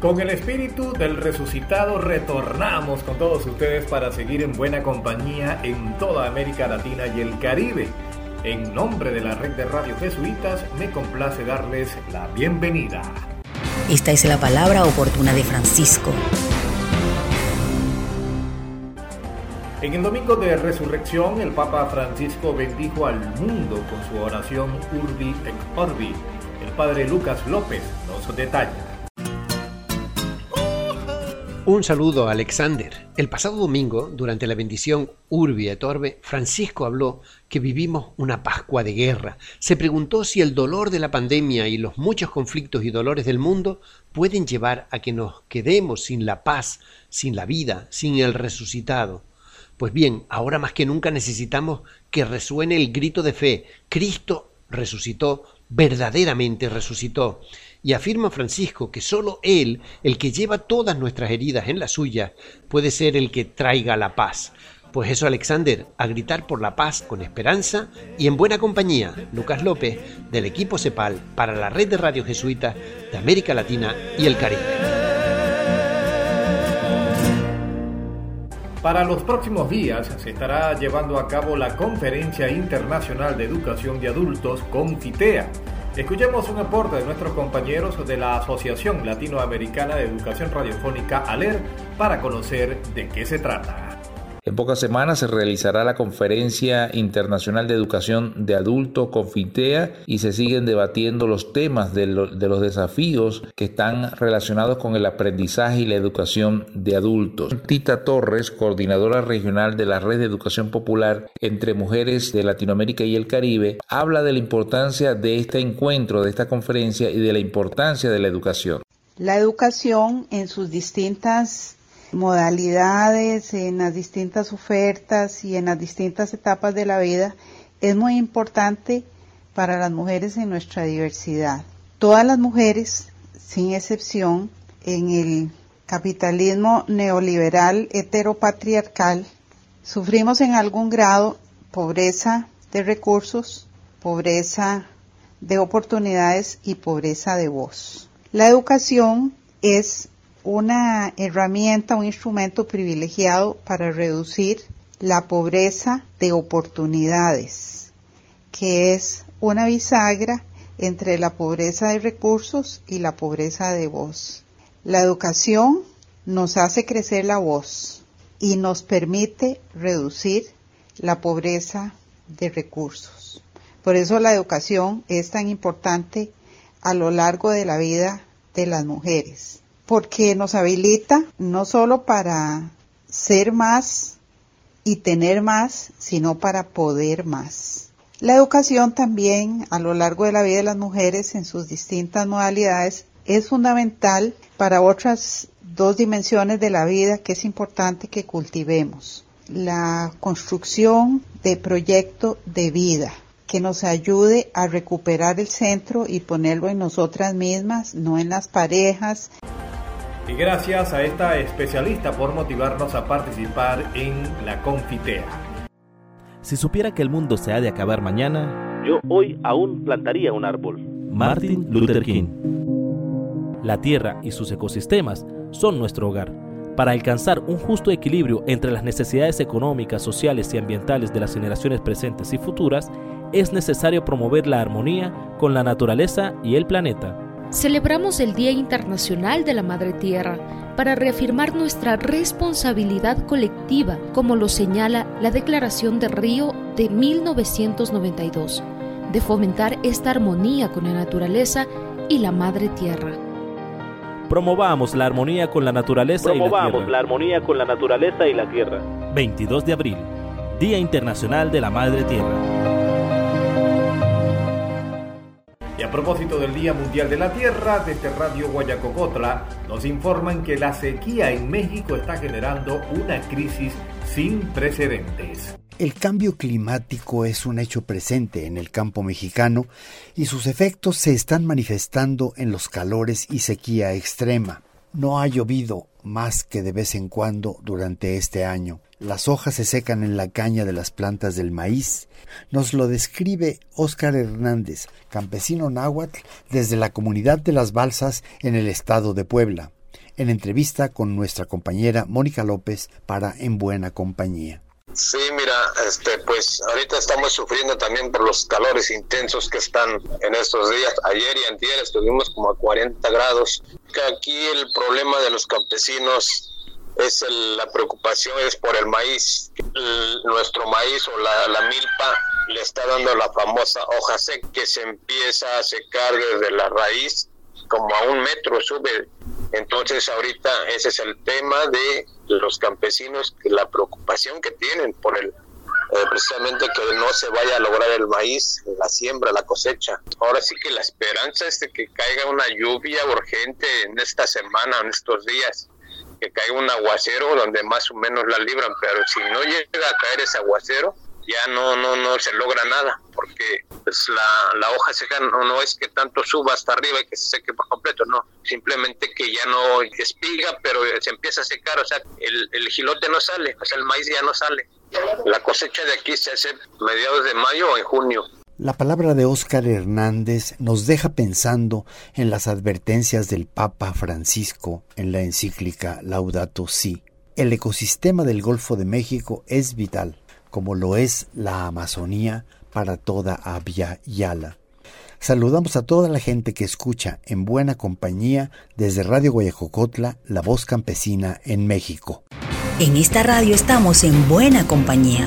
Con el espíritu del resucitado retornamos con todos ustedes para seguir en buena compañía en toda América Latina y el Caribe. En nombre de la red de radio jesuitas me complace darles la bienvenida. Esta es la palabra oportuna de Francisco. En el domingo de resurrección, el Papa Francisco bendijo al mundo con su oración Urbi et Orbi. El padre Lucas López nos detalla. Un saludo a Alexander. El pasado domingo, durante la bendición Urbi et Orbe, Francisco habló que vivimos una Pascua de guerra. Se preguntó si el dolor de la pandemia y los muchos conflictos y dolores del mundo pueden llevar a que nos quedemos sin la paz, sin la vida, sin el resucitado. Pues bien, ahora más que nunca necesitamos que resuene el grito de fe. Cristo resucitó, verdaderamente resucitó. Y afirma Francisco que sólo Él, el que lleva todas nuestras heridas en la suya, puede ser el que traiga la paz. Pues eso, Alexander, a gritar por la paz con esperanza y en buena compañía, Lucas López, del equipo CEPAL para la red de radio jesuita de América Latina y el Caribe. Para los próximos días se estará llevando a cabo la Conferencia Internacional de Educación de Adultos, CONFITEA Escuchemos un aporte de nuestros compañeros de la Asociación Latinoamericana de Educación Radiofónica ALER para conocer de qué se trata. En pocas semanas se realizará la Conferencia Internacional de Educación de Adultos Confitea y se siguen debatiendo los temas de, de, los desafíos que están relacionados con el aprendizaje y la educación de adultos. Tita Torres, coordinadora regional de la Red de Educación Popular entre Mujeres de Latinoamérica y el Caribe, habla de la importancia de este encuentro, de esta conferencia y de la importancia de la educación. La educación en sus distintas modalidades, en las distintas ofertas y en las distintas etapas de la vida es muy importante para las mujeres en nuestra diversidad. Todas las mujeres, sin excepción, en el capitalismo neoliberal heteropatriarcal, sufrimos en algún grado pobreza de recursos, pobreza de oportunidades y pobreza de voz. La educación es una herramienta, un instrumento privilegiado para reducir la pobreza de oportunidades, que es una bisagra entre la pobreza de recursos y la pobreza de voz. La educación nos hace crecer la voz y nos permite reducir la pobreza de recursos. Por eso la educación es tan importante a lo largo de la vida de las mujeres porque nos habilita no solo para ser más y tener más, sino para poder más. La educación también a lo largo de la vida de las mujeres en sus distintas modalidades es fundamental para otras dos dimensiones de la vida que es importante que cultivemos. La construcción de proyecto de vida que nos ayude a recuperar el centro y ponerlo en nosotras mismas, no en las parejas. Y gracias a esta especialista por motivarnos a participar en la Confitea. Si supiera que el mundo se ha de acabar mañana, yo hoy aún plantaría un árbol. Martin Luther King. La Tierra y sus ecosistemas son nuestro hogar. Para alcanzar un justo equilibrio entre las necesidades económicas, sociales y ambientales de las generaciones presentes y futuras, es necesario promover la armonía con la naturaleza y el planeta Celebramos el Día Internacional de la Madre Tierra para reafirmar nuestra responsabilidad colectiva, como lo señala la Declaración de Río de 1992, de fomentar esta armonía con la naturaleza y la Madre Tierra. Promovamos la armonía con la naturaleza y la tierra. la armonía con la naturaleza y la tierra. 22 de abril, Día Internacional de la Madre Tierra. A propósito del Día Mundial de la Tierra, desde Radio Guayacocotla nos informan que la sequía en México está generando una crisis sin precedentes. El cambio climático es un hecho presente en el campo mexicano y sus efectos se están manifestando en los calores y sequía extrema. No ha llovido más que de vez en cuando durante este año. Las hojas se secan en la caña de las plantas del maíz. Nos lo describe Óscar Hernández, campesino náhuatl desde la comunidad de las Balsas en el estado de Puebla, en entrevista con nuestra compañera Mónica López para En Buena Compañía. Sí, mira, este, pues ahorita estamos sufriendo también por los calores intensos que están en estos días. Ayer y antier estuvimos como a 40 grados. Aquí el problema de los campesinos es la preocupación es por el maíz. nuestro maíz o la, milpa le está dando la famosa hoja seca que se empieza a secar desde la raíz como a un metro sube. Entonces ahorita ese es el tema de los campesinos, la preocupación que tienen por el eh, precisamente que no se vaya a lograr el maíz, la siembra, la cosecha. Ahora sí que la esperanza es de que caiga una lluvia urgente en esta semana, en estos días que caiga un aguacero donde más o menos la libran, pero si no llega a caer ese aguacero, ya no no no se logra nada, porque pues, la, la hoja seca no, no es que tanto suba hasta arriba y que se seque por completo, no, simplemente que ya no espiga, pero se empieza a secar, o sea, el, el gilote no sale, o sea, el maíz ya no sale. La cosecha de aquí se hace mediados de mayo o en junio. La palabra de Óscar Hernández nos deja pensando en las advertencias del Papa Francisco en la encíclica Laudato Si. El ecosistema del Golfo de México es vital, como lo es la Amazonía para toda Abya Yala. Saludamos a toda la gente que escucha en buena compañía desde Radio Guayacocotla, la voz campesina en México. En esta radio estamos en buena compañía.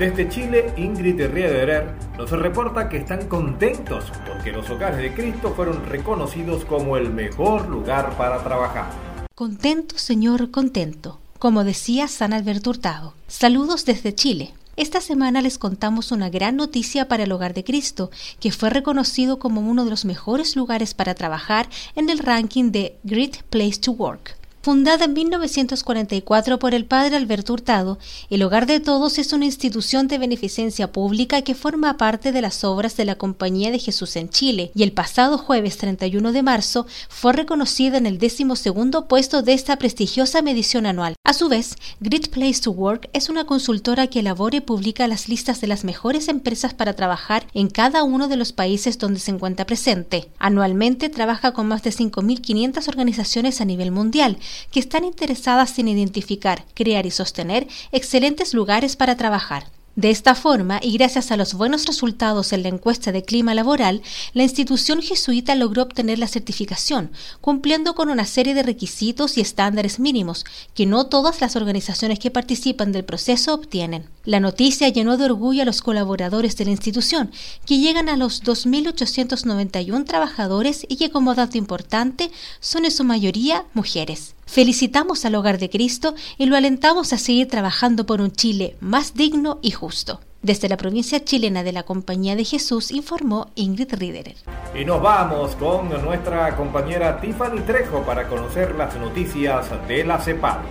Desde Chile, Ingrid Riederer nos reporta que están contentos porque los hogares de Cristo fueron reconocidos como el mejor lugar para trabajar. Contento, Señor, contento, como decía San Alberto Hurtado. Saludos desde Chile. Esta semana les contamos una gran noticia para el Hogar de Cristo, que fue reconocido como uno de los mejores lugares para trabajar en el ranking de Great Place to Work. Fundada en 1944 por el padre Alberto Hurtado, el Hogar de Todos es una institución de beneficencia pública que forma parte de las obras de la Compañía de Jesús en Chile y el pasado jueves 31 de marzo fue reconocida en el décimo segundo puesto de esta prestigiosa medición anual. A su vez, Great Place to Work es una consultora que elabora y publica las listas de las mejores empresas para trabajar en cada uno de los países donde se encuentra presente. Anualmente trabaja con más de 5.500 organizaciones a nivel mundial que están interesadas en identificar, crear y sostener excelentes lugares para trabajar. De esta forma, y gracias a los buenos resultados en la encuesta de clima laboral, la institución jesuita logró obtener la certificación, cumpliendo con una serie de requisitos y estándares mínimos que no todas las organizaciones que participan del proceso obtienen. La noticia llenó de orgullo a los colaboradores de la institución, que llegan a los 2.891 trabajadores y que como dato importante son en su mayoría mujeres. Felicitamos al Hogar de Cristo y lo alentamos a seguir trabajando por un Chile más digno y justo. Desde la provincia chilena de la Compañía de Jesús informó Ingrid Riederer. Y nos vamos con nuestra compañera Tiffany Trejo para conocer las noticias de la CEPAL.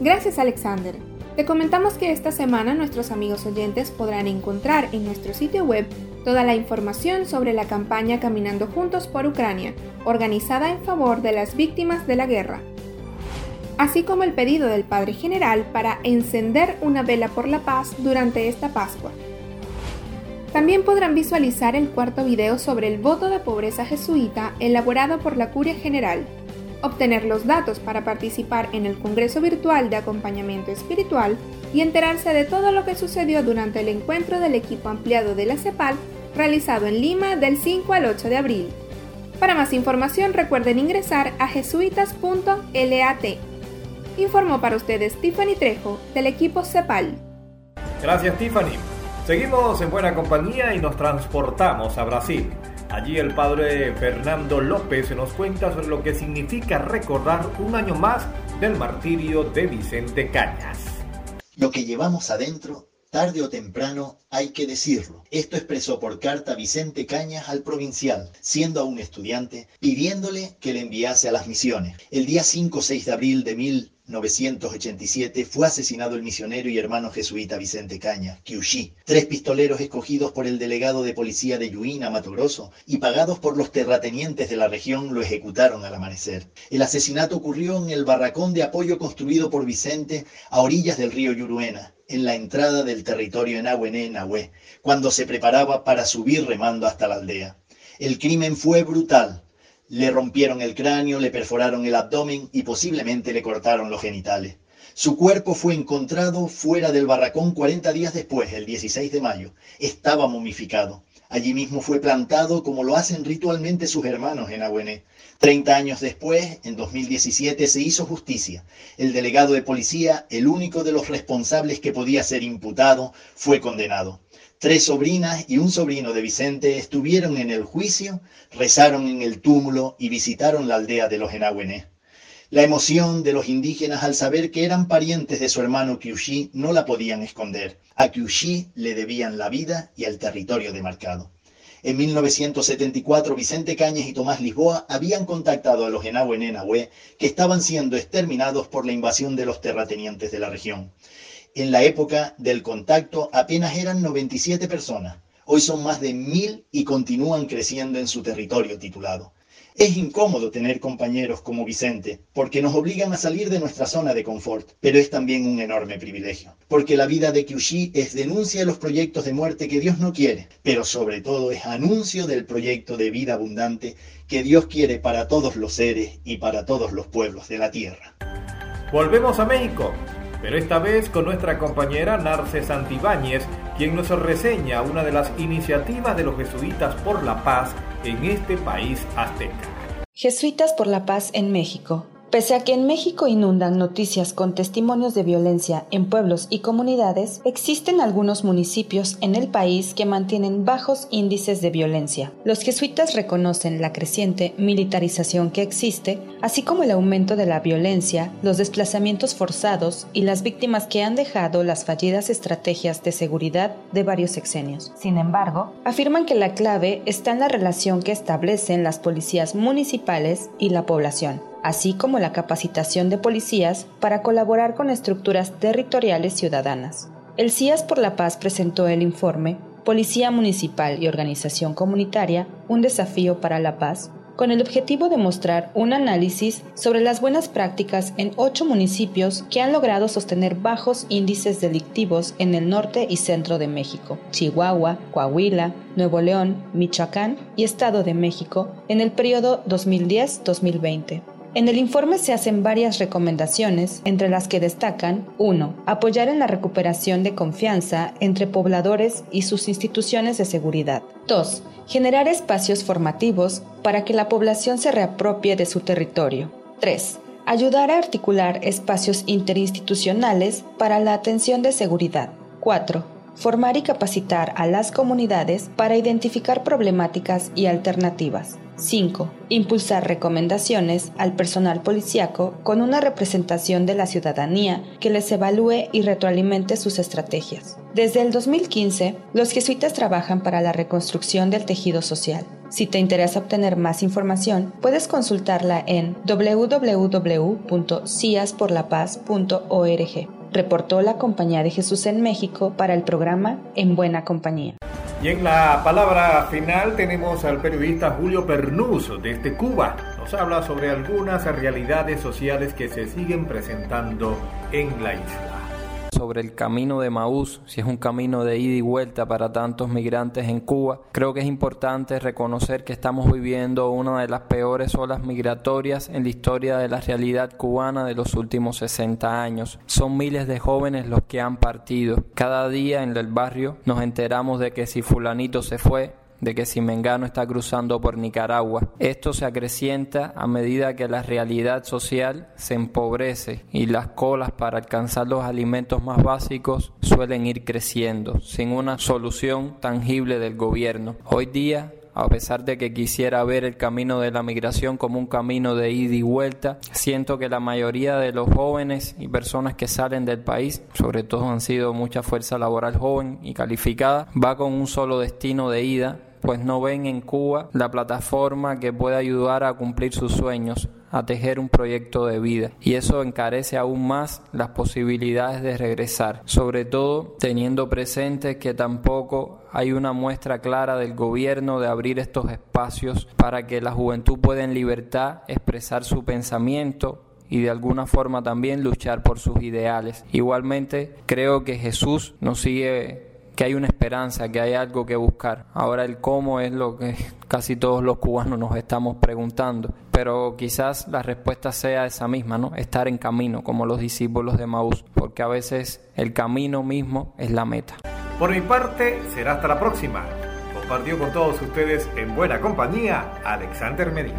Gracias Alexander. Te comentamos que esta semana nuestros amigos oyentes podrán encontrar en nuestro sitio web toda la información sobre la campaña Caminando Juntos por Ucrania, organizada en favor de las víctimas de la guerra así como el pedido del Padre General para encender una vela por la paz durante esta Pascua. También podrán visualizar el cuarto video sobre el voto de pobreza jesuita elaborado por la Curia General, obtener los datos para participar en el Congreso Virtual de Acompañamiento Espiritual y enterarse de todo lo que sucedió durante el encuentro del equipo ampliado de la CEPAL realizado en Lima del 5 al 8 de abril. Para más información recuerden ingresar a jesuitas.lat informó para ustedes Tiffany Trejo del equipo CEPAL. Gracias Tiffany. Seguimos en buena compañía y nos transportamos a Brasil. Allí el padre Fernando López nos cuenta sobre lo que significa recordar un año más del martirio de Vicente Cañas. Lo que llevamos adentro Tarde o temprano hay que decirlo. Esto expresó por carta Vicente Cañas al provincial, siendo aún estudiante, pidiéndole que le enviase a las misiones. El día 5-6 de abril de 1000 1987, fue asesinado el misionero y hermano jesuita Vicente Caña, Kyushi. Tres pistoleros escogidos por el delegado de policía de Yuín, Mato Grosso, y pagados por los terratenientes de la región, lo ejecutaron al amanecer. El asesinato ocurrió en el barracón de apoyo construido por Vicente a orillas del río Yuruena, en la entrada del territorio Nahuené, Nahué, cuando se preparaba para subir remando hasta la aldea. El crimen fue brutal. Le rompieron el cráneo, le perforaron el abdomen y posiblemente le cortaron los genitales. Su cuerpo fue encontrado fuera del barracón 40 días después, el 16 de mayo. Estaba momificado. Allí mismo fue plantado como lo hacen ritualmente sus hermanos en Agüené. Treinta años después, en 2017, se hizo justicia. El delegado de policía, el único de los responsables que podía ser imputado, fue condenado. Tres sobrinas y un sobrino de Vicente estuvieron en el juicio, rezaron en el túmulo y visitaron la aldea de los Enagüené. La emoción de los indígenas al saber que eran parientes de su hermano Kyushi no la podían esconder. A Kyushi le debían la vida y el territorio demarcado. En 1974, Vicente Cañas y Tomás Lisboa habían contactado a los Enahue que estaban siendo exterminados por la invasión de los terratenientes de la región. En la época del contacto apenas eran 97 personas. Hoy son más de mil y continúan creciendo en su territorio titulado. Es incómodo tener compañeros como Vicente, porque nos obligan a salir de nuestra zona de confort, pero es también un enorme privilegio, porque la vida de Kyushi es denuncia de los proyectos de muerte que Dios no quiere, pero sobre todo es anuncio del proyecto de vida abundante que Dios quiere para todos los seres y para todos los pueblos de la tierra. Volvemos a México pero esta vez con nuestra compañera Narce Santibáñez, quien nos reseña una de las iniciativas de los jesuitas por la paz en este país azteca. Jesuitas por la paz en México. Pese a que en México inundan noticias con testimonios de violencia en pueblos y comunidades, existen algunos municipios en el país que mantienen bajos índices de violencia. Los jesuitas reconocen la creciente militarización que existe, así como el aumento de la violencia, los desplazamientos forzados y las víctimas que han dejado las fallidas estrategias de seguridad de varios sexenios. Sin embargo, afirman que la clave está en la relación que establecen las policías municipales y la población así como la capacitación de policías para colaborar con estructuras territoriales ciudadanas. El CIAS por la Paz presentó el informe Policía Municipal y Organización Comunitaria, un desafío para la paz, con el objetivo de mostrar un análisis sobre las buenas prácticas en ocho municipios que han logrado sostener bajos índices delictivos en el norte y centro de México, Chihuahua, Coahuila, Nuevo León, Michoacán y Estado de México en el periodo 2010-2020. En el informe se hacen varias recomendaciones, entre las que destacan 1. Apoyar en la recuperación de confianza entre pobladores y sus instituciones de seguridad. 2. Generar espacios formativos para que la población se reapropie de su territorio. 3. Ayudar a articular espacios interinstitucionales para la atención de seguridad. 4 formar y capacitar a las comunidades para identificar problemáticas y alternativas. 5. Impulsar recomendaciones al personal policiaco con una representación de la ciudadanía que les evalúe y retroalimente sus estrategias. Desde el 2015, los jesuitas trabajan para la reconstrucción del tejido social. Si te interesa obtener más información, puedes consultarla en www.ciasporlapaz.org. Reportó la Compañía de Jesús en México para el programa En Buena Compañía. Y en la palabra final tenemos al periodista Julio Pernus desde Cuba. Nos habla sobre algunas realidades sociales que se siguen presentando en la isla sobre el camino de Maús, si es un camino de ida y vuelta para tantos migrantes en Cuba. Creo que es importante reconocer que estamos viviendo una de las peores olas migratorias en la historia de la realidad cubana de los últimos 60 años. Son miles de jóvenes los que han partido. Cada día en el barrio nos enteramos de que si fulanito se fue, de que si Mengano está cruzando por Nicaragua. Esto se acrecienta a medida que la realidad social se empobrece y las colas para alcanzar los alimentos más básicos suelen ir creciendo, sin una solución tangible del gobierno. Hoy día a pesar de que quisiera ver el camino de la migración como un camino de ida y vuelta, siento que la mayoría de los jóvenes y personas que salen del país, sobre todo han sido mucha fuerza laboral joven y calificada, va con un solo destino de ida pues no ven en Cuba la plataforma que puede ayudar a cumplir sus sueños, a tejer un proyecto de vida y eso encarece aún más las posibilidades de regresar, sobre todo teniendo presente que tampoco hay una muestra clara del gobierno de abrir estos espacios para que la juventud pueda en libertad expresar su pensamiento y de alguna forma también luchar por sus ideales. Igualmente creo que Jesús nos sigue que hay una esperanza, que hay algo que buscar. Ahora el cómo es lo que casi todos los cubanos nos estamos preguntando, pero quizás la respuesta sea esa misma, ¿no? Estar en camino, como los discípulos de Maús, porque a veces el camino mismo es la meta. Por mi parte, será hasta la próxima. Compartió con todos ustedes en buena compañía Alexander Medina.